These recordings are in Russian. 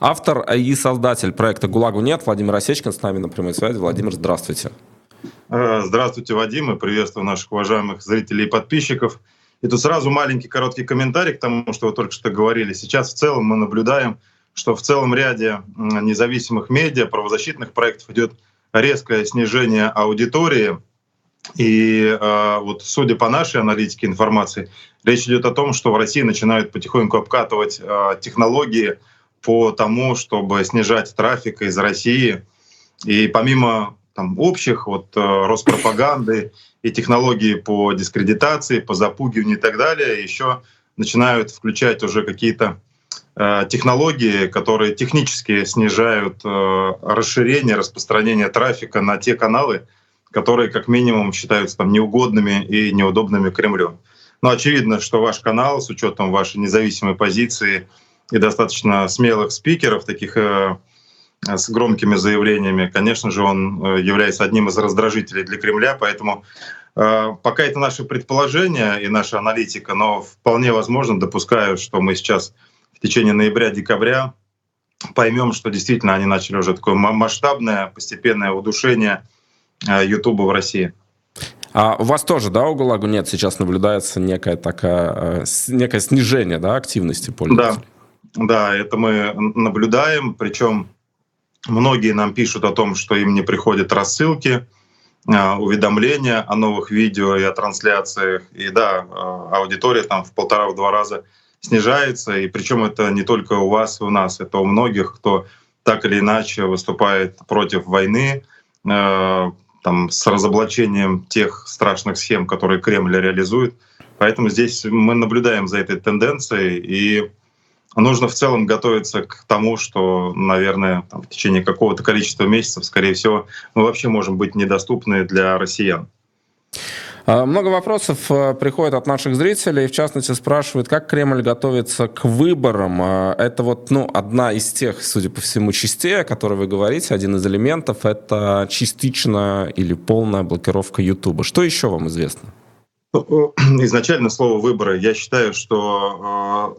Автор и создатель проекта «ГУЛАГу нет» Владимир Осечкин с нами на прямой связи. Владимир, здравствуйте. Э, здравствуйте, Вадим, и приветствую наших уважаемых зрителей и подписчиков. И тут сразу маленький короткий комментарий к тому, что вы только что говорили. Сейчас в целом мы наблюдаем, что в целом ряде независимых медиа, правозащитных проектов идет резкое снижение аудитории. И э, вот судя по нашей аналитике информации, речь идет о том, что в России начинают потихоньку обкатывать э, технологии по тому, чтобы снижать трафик из России. И помимо там, общих вот, э, Роспропаганды и технологии по дискредитации, по запугиванию и так далее, еще начинают включать уже какие-то э, технологии, которые технически снижают э, расширение, распространение трафика на те каналы, которые как минимум считаются там неугодными и неудобными Кремлю. Но очевидно, что ваш канал с учетом вашей независимой позиции и достаточно смелых спикеров, таких э, с громкими заявлениями, конечно же, он э, является одним из раздражителей для Кремля, поэтому э, пока это наши предположения и наша аналитика, но вполне возможно, допускаю, что мы сейчас в течение ноября-декабря поймем, что действительно они начали уже такое масштабное, постепенное удушение Ютуба в России. А у вас тоже, да, у ГУЛАГу нет, сейчас наблюдается некое, такое, некое снижение да, активности пользователей? Да. Да, это мы наблюдаем, причем многие нам пишут о том, что им не приходят рассылки, а, уведомления о новых видео и о трансляциях. И да, а, аудитория там в полтора-два раза снижается. И причем это не только у вас и у нас, это у многих, кто так или иначе выступает против войны, а, там, с разоблачением тех страшных схем, которые Кремль реализует. Поэтому здесь мы наблюдаем за этой тенденцией и нужно в целом готовиться к тому, что, наверное, там, в течение какого-то количества месяцев, скорее всего, мы вообще можем быть недоступны для россиян. А, много вопросов э, приходит от наших зрителей, в частности спрашивают, как Кремль готовится к выборам. А, это вот ну, одна из тех, судя по всему, частей, о которой вы говорите, один из элементов, это частичная или полная блокировка Ютуба. Что еще вам известно? Ну, изначально слово «выборы». Я считаю, что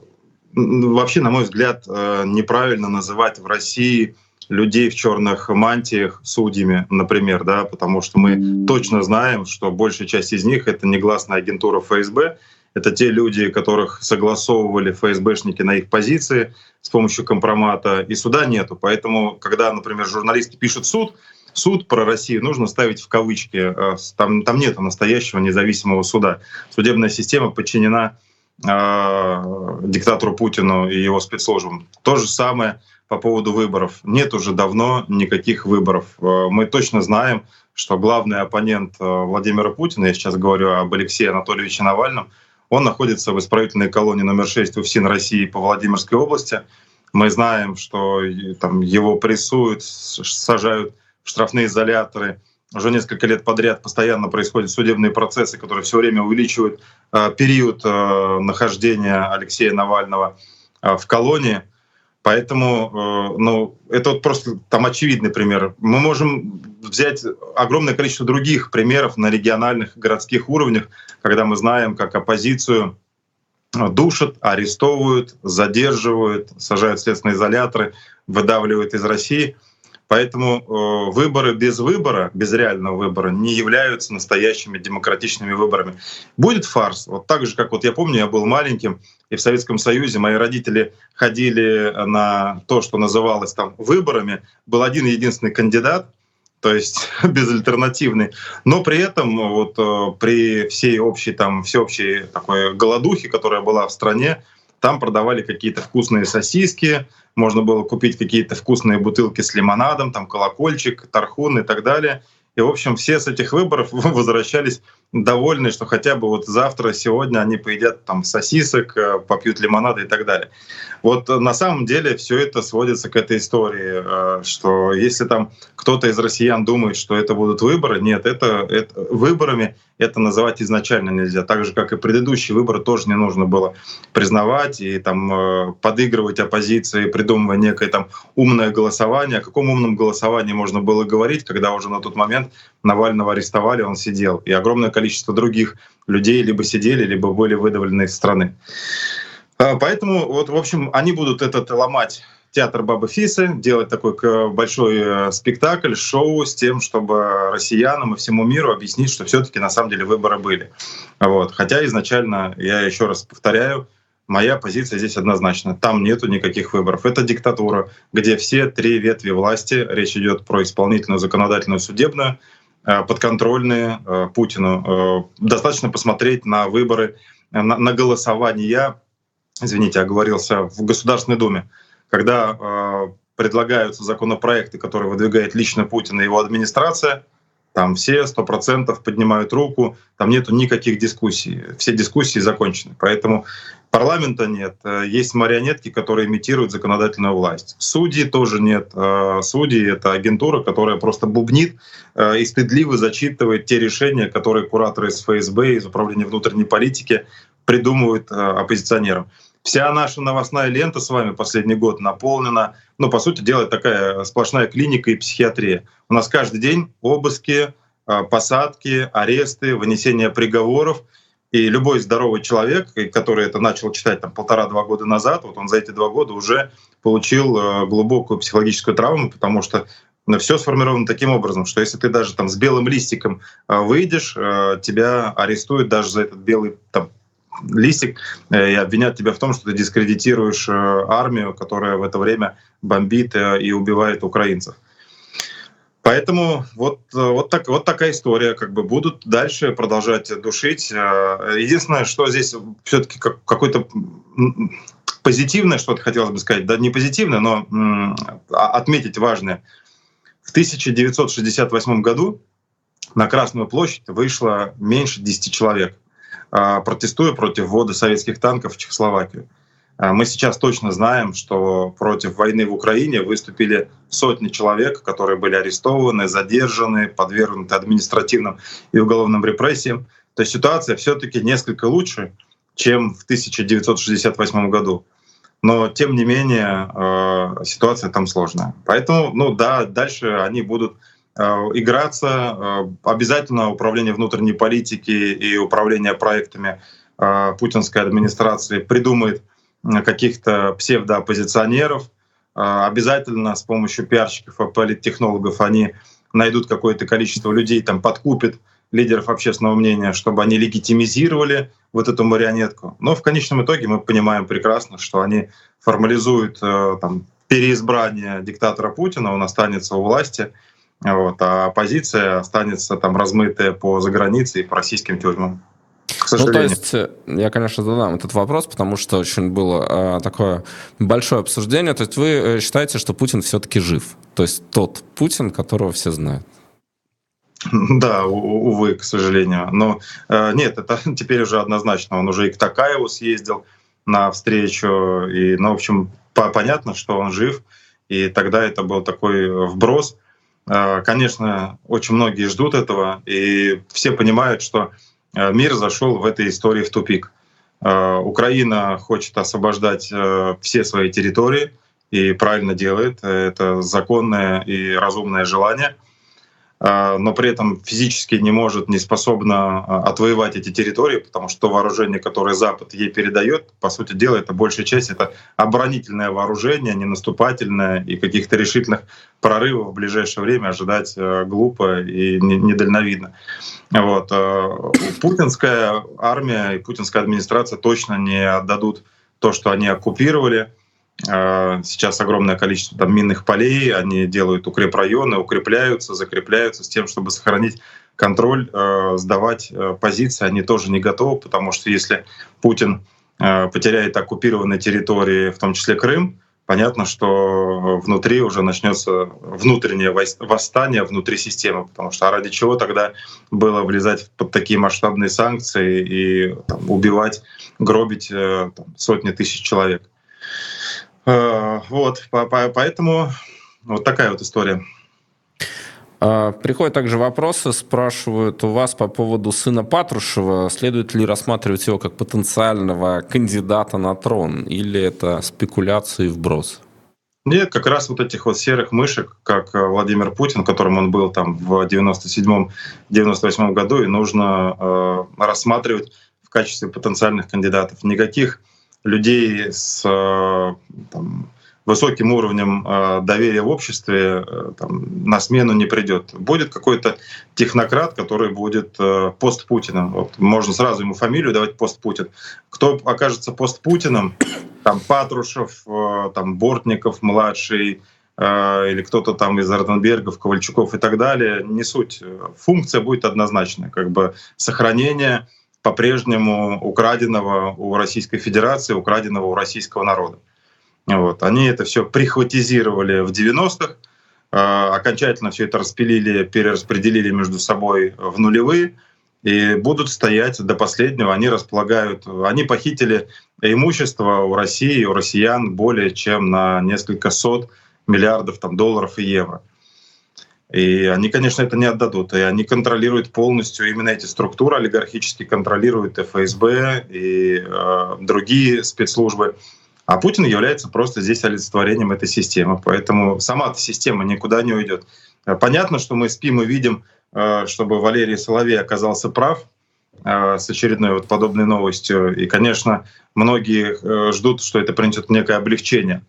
вообще, на мой взгляд, э, неправильно называть в России людей в черных мантиях судьями, например, да, потому что мы точно знаем, что большая часть из них это негласная агентура ФСБ, это те люди, которых согласовывали ФСБшники на их позиции с помощью компромата, и суда нету. Поэтому, когда, например, журналисты пишут суд, суд про Россию нужно ставить в кавычки. Э, там, там нет настоящего независимого суда. Судебная система подчинена диктатору Путину и его спецслужбам. То же самое по поводу выборов. Нет уже давно никаких выборов. Э, мы точно знаем, что главный оппонент э, Владимира Путина, я сейчас говорю об Алексее Анатольевиче Навальном, он находится в исправительной колонии номер 6 УФСИН России по Владимирской области. Мы знаем, что там его прессуют, сажают в штрафные изоляторы, уже несколько лет подряд постоянно происходят судебные процессы, которые все время увеличивают э, период э, нахождения Алексея Навального э, в колонии. Поэтому, ну, это вот просто там очевидный пример. Мы можем взять огромное количество других примеров на региональных, городских уровнях, когда мы знаем, как оппозицию душат, арестовывают, задерживают, сажают в следственные изоляторы, выдавливают из России — Поэтому э, выборы без выбора, без реального выбора, не являются настоящими демократичными выборами. Будет фарс. Вот так же, как вот я помню, я был маленьким, и в Советском Союзе мои родители ходили на то, что называлось там выборами. Был один единственный кандидат, то есть безальтернативный. Но при этом вот э, при всей общей там всеобщей такой голодухе, которая была в стране, там продавали какие-то вкусные сосиски, можно было купить какие-то вкусные бутылки с лимонадом, там колокольчик, тархун и так далее. И, в общем, все с этих выборов возвращались довольны, что хотя бы вот завтра, сегодня они поедят там сосисок, э, попьют лимонада и так далее. Вот на самом деле все это сводится к этой истории, э, что если там кто-то из россиян думает, что это будут выборы, нет, это, это выборами это называть изначально нельзя. Так же, как и предыдущие выборы, тоже не нужно было признавать и там э, подыгрывать оппозиции, придумывая некое там умное голосование. О каком умном голосовании можно было говорить, когда уже на тот момент Навального арестовали, он сидел, и огромное количество других людей либо сидели, либо были выдавлены из страны. А, поэтому, вот, в общем, они будут этот ломать театр Бабы Фисы, делать такой большой э, спектакль, шоу с тем, чтобы россиянам и всему миру объяснить, что все-таки на самом деле выборы были. Вот. Хотя изначально, я еще раз повторяю, моя позиция здесь однозначна. Там нету никаких выборов. Это диктатура, где все три ветви власти, речь идет про исполнительную, законодательную, судебную, э, подконтрольные э, Путину. Достаточно посмотреть на выборы, на, на голосование, извините, оговорился, в Государственной Думе когда э, предлагаются законопроекты, которые выдвигает лично Путин и его администрация, там все сто процентов поднимают руку, там нету никаких дискуссий, все дискуссии закончены. Поэтому парламента нет, э, есть марионетки, которые имитируют законодательную власть. Судьи тоже нет. Э, судьи — это агентура, которая просто бубнит э, и стыдливо зачитывает те решения, которые кураторы из ФСБ, из Управления внутренней политики придумывают оппозиционерам. Вся наша новостная лента с вами последний год наполнена, ну, по сути дела, такая сплошная клиника и психиатрия. У нас каждый день обыски, а, посадки, аресты, вынесение приговоров. И любой здоровый человек, который это начал читать там полтора-два года назад, вот он за эти два года уже получил а, глубокую психологическую травму, потому что ну, все сформировано таким образом, что если ты даже там с белым листиком а, выйдешь, тебя арестуют даже за этот белый там, листик э, и обвинят тебя в том, что ты дискредитируешь э, армию, которая в это время бомбит э, и убивает украинцев. Поэтому вот, вот, так, вот такая история. Как бы будут дальше продолжать душить. Единственное, что здесь все-таки какой-то позитивное что-то хотелось бы сказать. Да не позитивное, но отметить важное. В 1968 году на Красную площадь вышло меньше 10 человек. А, протестуя против ввода советских танков в Чехословакию. А, мы сейчас точно знаем, что против войны в Украине выступили сотни человек, которые были арестованы, задержаны, подвергнуты административным и уголовным репрессиям. То есть ситуация все-таки несколько лучше, чем в 1968 году. Но тем не менее а, ситуация там сложная. Поэтому, ну да, дальше они будут играться. Э, обязательно управление внутренней политики и управление проектами э, путинской администрации придумает каких-то псевдооппозиционеров. Обязательно с помощью пиарщиков и политтехнологов они найдут какое-то количество людей, там подкупят лидеров общественного мнения, чтобы они легитимизировали вот эту марионетку. Но в конечном итоге мы понимаем прекрасно, что они формализуют там, переизбрание диктатора Путина, он останется у власти — вот, а оппозиция останется там размытая по загранице и по российским тюрьмам. Ну, то есть, э, я, конечно, задам этот вопрос, потому что очень было э, такое большое обсуждение. То есть вы э, считаете, что Путин все-таки жив? То есть тот Путин, которого все знают? Да, увы, к сожалению. Но э, нет, это теперь уже однозначно. Он уже и к Такаеву съездил на встречу. И, ну, в общем, по понятно, что он жив. И тогда это был такой вброс — конечно, очень многие ждут этого, и все понимают, что э, мир зашел в этой истории в тупик. Э, Украина хочет освобождать все свои территории и правильно делает. Это законное и разумное желание — но при этом физически не может, не способна а, отвоевать эти территории, потому что то вооружение, которое Запад ей передает, по сути дела, это большая часть это оборонительное вооружение, не наступательное, и каких-то решительных прорывов в ближайшее время ожидать а, глупо и недальновидно. Вот. Путинская армия и путинская администрация точно не отдадут то, что они оккупировали, а, сейчас огромное количество там, минных полей, они делают укрепрайоны, укрепляются, закрепляются с тем, чтобы сохранить контроль, а, сдавать а, позиции они тоже не готовы, потому что если Путин потеряет оккупированные территории, в том числе Крым, понятно, что внутри уже начнется внутреннее восстание внутри системы, потому что а ради чего тогда было влезать под такие масштабные санкции и там, убивать, гробить э, там, сотни тысяч человек. Э, вот, поэтому вот такая вот история. А, приходят также вопросы, спрашивают у вас по поводу сына Патрушева. Следует ли рассматривать его как потенциального кандидата на трон? Или это спекуляции вброс? Нет, как раз вот этих вот серых мышек, как э, Владимир Путин, которым он был там в 97-98 году, и нужно э, рассматривать в качестве потенциальных кандидатов. Никаких людей с э, там, высоким уровнем э, доверия в обществе э, там, на смену не придет. Будет какой-то технократ, который будет э, пост Путиным. Вот можно сразу ему фамилию давать пост Путин. Кто окажется пост Путиным, там Патрушев, там Бортников младший, или кто-то там из Ротенбергов, Ковальчуков и так далее, не суть. Функция будет однозначная, как бы сохранение по-прежнему украденного у Российской Федерации, украденного у российского народа. Вот. Они это все прихватизировали в 90-х, э, окончательно все это распилили, перераспределили между собой в нулевые и будут стоять до последнего. Они располагают, они похитили имущество у России, у россиян более чем на несколько сот миллиардов там, долларов и евро. И они, конечно, это не отдадут. И они контролируют полностью именно эти структуры, олигархически контролируют ФСБ и э, другие спецслужбы. А Путин является просто здесь олицетворением этой системы. Поэтому сама эта система никуда не уйдет. Понятно, что мы спим и видим, э, чтобы Валерий Соловей оказался прав э, с очередной вот подобной новостью. И, конечно, многие э, ждут, что это принесет некое облегчение.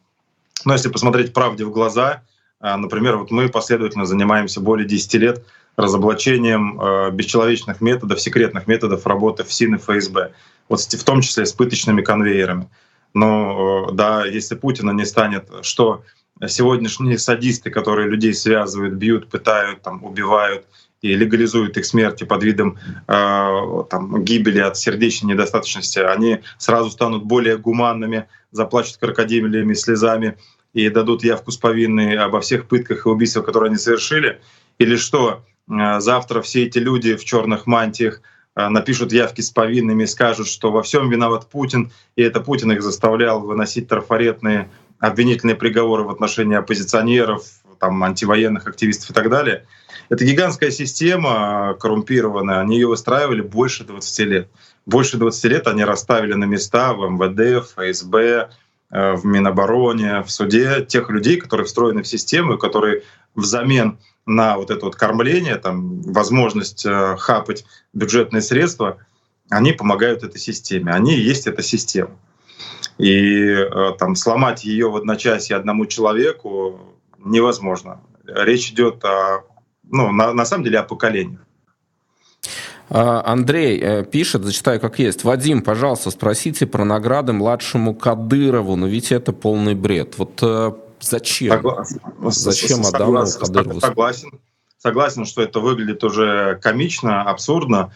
Но если посмотреть правде в глаза, например, вот мы последовательно занимаемся более 10 лет разоблачением бесчеловечных методов, секретных методов работы ФСИН и ФСБ, вот в том числе с пыточными конвейерами. Но э, да, если Путина не станет, что сегодняшние садисты, которые людей связывают, бьют, пытают, там, убивают и легализуют их смерти под видом э, там, гибели от сердечной недостаточности, они сразу станут более гуманными, заплачут крокодильными слезами и дадут явку с повинной обо всех пытках и убийствах, которые они совершили, или что э, завтра все эти люди в черных мантиях Э, напишут явки с повинными и скажут, что во всем виноват Путин, и это Путин их заставлял выносить трафаретные обвинительные приговоры в отношении оппозиционеров, там, антивоенных активистов и так далее. Это гигантская система коррумпированная, они ее выстраивали больше 20 лет. Больше 20 лет они расставили на места в МВД, в ФСБ, э, в Минобороне, в суде тех людей, которые встроены в систему, которые взамен на вот это вот кормление, там, возможность э, хапать бюджетные средства, они помогают этой системе. Они и есть эта система. И э, там, сломать ее в одночасье одному человеку невозможно. Речь идет о, ну, на, на самом деле о поколениях. А, Андрей э, пишет, зачитаю как есть. Вадим, пожалуйста, спросите про награды младшему Кадырову, но ведь это полный бред. Вот Зачем? Согласен. Зачем Адамову Кадырову? Согласен. Согласен, что это выглядит уже комично, абсурдно.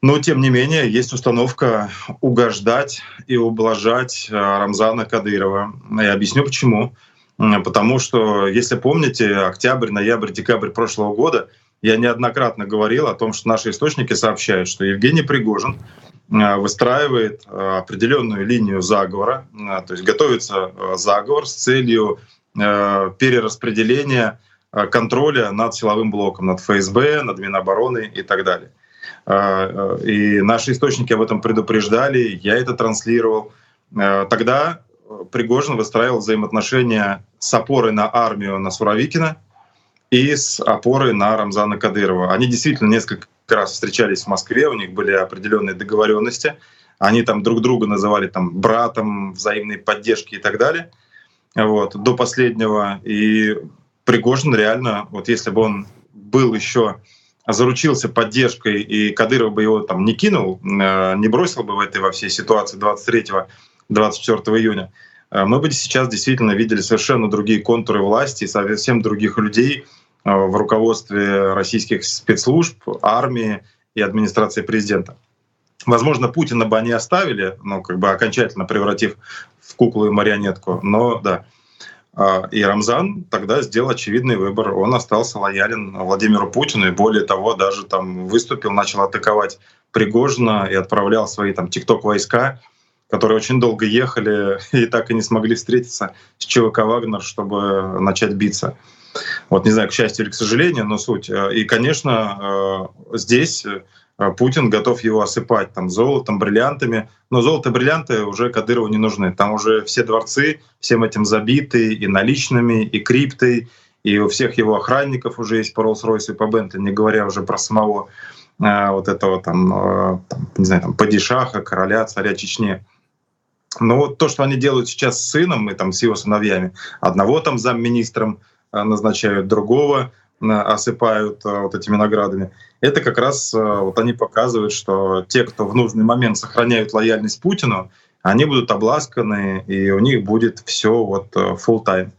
Но, тем не менее, есть установка угождать и ублажать э, Рамзана Кадырова. Я объясню почему. Потому что, если помните, октябрь, ноябрь, декабрь прошлого года я неоднократно говорил о том, что наши источники сообщают, что Евгений Пригожин Э, выстраивает э, определенную линию заговора, э, то есть готовится заговор с целью перераспределения контроля над силовым блоком, над ФСБ, над Минобороны и так далее. И наши источники об этом предупреждали, я это транслировал. Тогда Пригожин выстраивал взаимоотношения с опорой на армию на Суровикина и с опорой на Рамзана Кадырова. Они действительно несколько раз встречались в Москве, у них были определенные договоренности, они там друг друга называли там братом, взаимной поддержки и так далее. Вот, до последнего. И Пригожин реально, вот если бы он был еще заручился поддержкой, и Кадыров бы его там не кинул, э, не бросил бы в этой во всей ситуации 23-24 июня, э, мы бы сейчас действительно видели совершенно другие контуры власти, совсем других людей, в руководстве российских спецслужб, армии и администрации президента. Возможно, Путина бы они оставили, ну, как бы окончательно превратив в куклу и марионетку, но да. А, и Рамзан тогда сделал очевидный выбор. Он остался лоялен Владимиру Путину и более того, даже там выступил, начал атаковать Пригожина и отправлял свои там тикток-войска, которые очень долго ехали и так и не смогли встретиться с ЧВК «Вагнер», чтобы начать биться. Вот не знаю, к счастью или к сожалению, но суть. Э, и, конечно, э, здесь э, Путин готов его осыпать там золотом, бриллиантами, но золото и бриллианты уже Кадырову не нужны. Там уже все дворцы всем этим забиты и наличными, и криптой, и у всех его охранников уже есть по Роллс-Ройсу и по Бентли, не говоря уже про самого вот этого там, там не знаю, там, падишаха, короля, царя Чечни. Но вот то, что они делают сейчас с сыном и там с его сыновьями, одного там замминистром назначают, другого осыпают вот этими наградами. Это как раз вот они показывают, что те, кто в нужный момент сохраняют лояльность Путину, они будут обласканы, и у них будет все вот full time.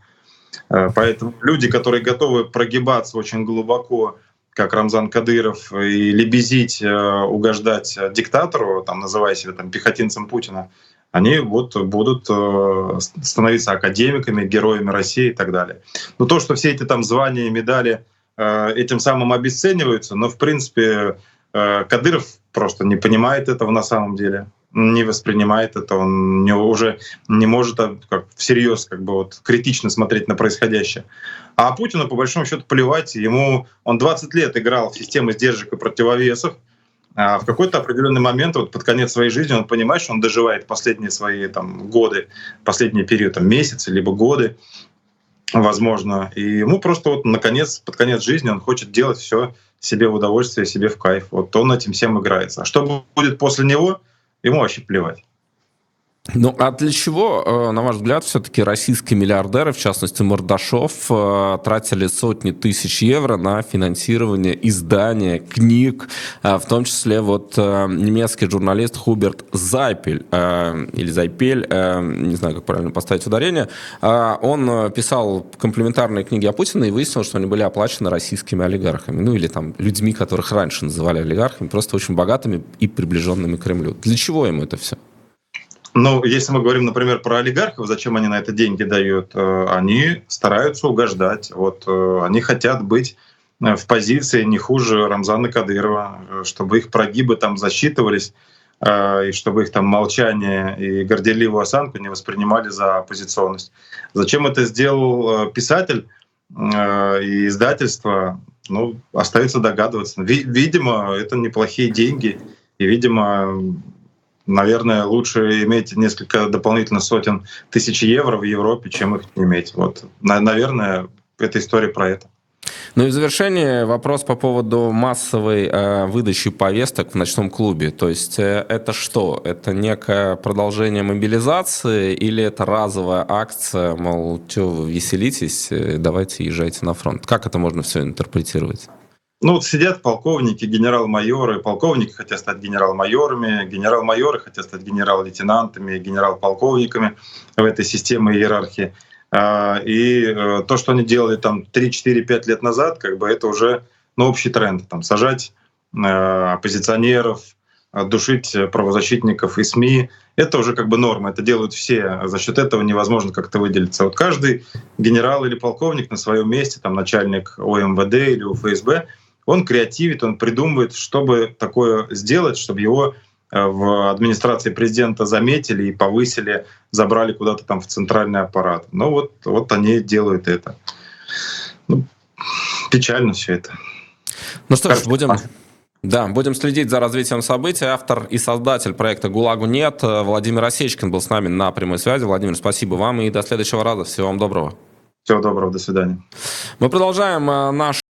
Поэтому люди, которые готовы прогибаться очень глубоко как Рамзан Кадыров, и лебезить, э, угождать диктатору, там, называя себя там, пехотинцем Путина, они вот будут э, становиться академиками, героями России и так далее. Но то, что все эти там звания и медали э, этим самым обесцениваются, но в принципе Кадыров просто не понимает этого на самом деле не воспринимает это, он не, уже не может а, как, всерьез как бы вот критично смотреть на происходящее. А Путину, по большому счету, плевать. Ему он 20 лет играл в систему сдержек и противовесов. А в какой-то определенный момент, вот под конец своей жизни, он понимает, что он доживает последние свои там, годы, последний период, там, месяцы, либо годы, возможно. И ему просто вот наконец, под конец жизни он хочет делать все себе в удовольствие, себе в кайф. Вот он этим всем играется. А что будет после него, ему вообще плевать. Ну, а для чего, э, на ваш взгляд, все-таки российские миллиардеры, в частности Мордашов, э, тратили сотни тысяч евро на финансирование издания книг, э, в том числе вот немецкий журналист Хуберт Зайпель, или Зайпель, не знаю, как правильно поставить ударение, он писал комплементарные книги о Путине и выяснил, что они были оплачены российскими олигархами, ну или там людьми, которых раньше называли олигархами, просто очень богатыми и приближенными к Кремлю. Для чего ему это все? Ну, если мы говорим, например, про олигархов, зачем они на это деньги дают? Э, они стараются угождать. Вот э, они хотят быть э, в позиции не хуже Рамзана Кадырова, чтобы их прогибы там засчитывались, и чтобы их там молчание и горделивую осанку не воспринимали за оппозиционность. Зачем это сделал писатель и издательство? Ну, остается догадываться. Видимо, это неплохие деньги, и, видимо, наверное, лучше иметь несколько дополнительных сотен тысяч евро в Европе, чем их не иметь. Вот, наверное, эта история про это. Ну и в завершение вопрос по поводу массовой э, выдачи повесток в ночном клубе. То есть э, это что? Это некое продолжение мобилизации или это разовая акция, мол, что веселитесь, э, давайте езжайте на фронт? Как это можно все интерпретировать? Ну вот сидят полковники, генерал-майоры, полковники хотят стать генерал-майорами, генерал-майоры хотят стать генерал-лейтенантами, генерал-полковниками в этой системе иерархии. А, и э, то, что они делали там 3-4-5 лет назад, как бы это уже ну, общий тренд. Там, сажать э, оппозиционеров, душить правозащитников и СМИ. Это уже как бы норма, это делают все. За счет этого невозможно как-то выделиться. Вот каждый генерал или полковник на своем месте, там начальник ОМВД или УФСБ, он креативит, он придумывает, чтобы такое сделать, чтобы его э, в администрации президента заметили и повысили, забрали куда-то там в центральный аппарат. Ну вот, вот они делают это. Ну, печально все это. Ну что ж, будем, да, будем следить за развитием событий. Автор и создатель проекта «ГУЛАГу нет» Владимир Осечкин был с нами на прямой связи. Владимир, спасибо вам и до следующего раза. Всего вам доброго. Всего доброго, до свидания. Мы продолжаем э, наш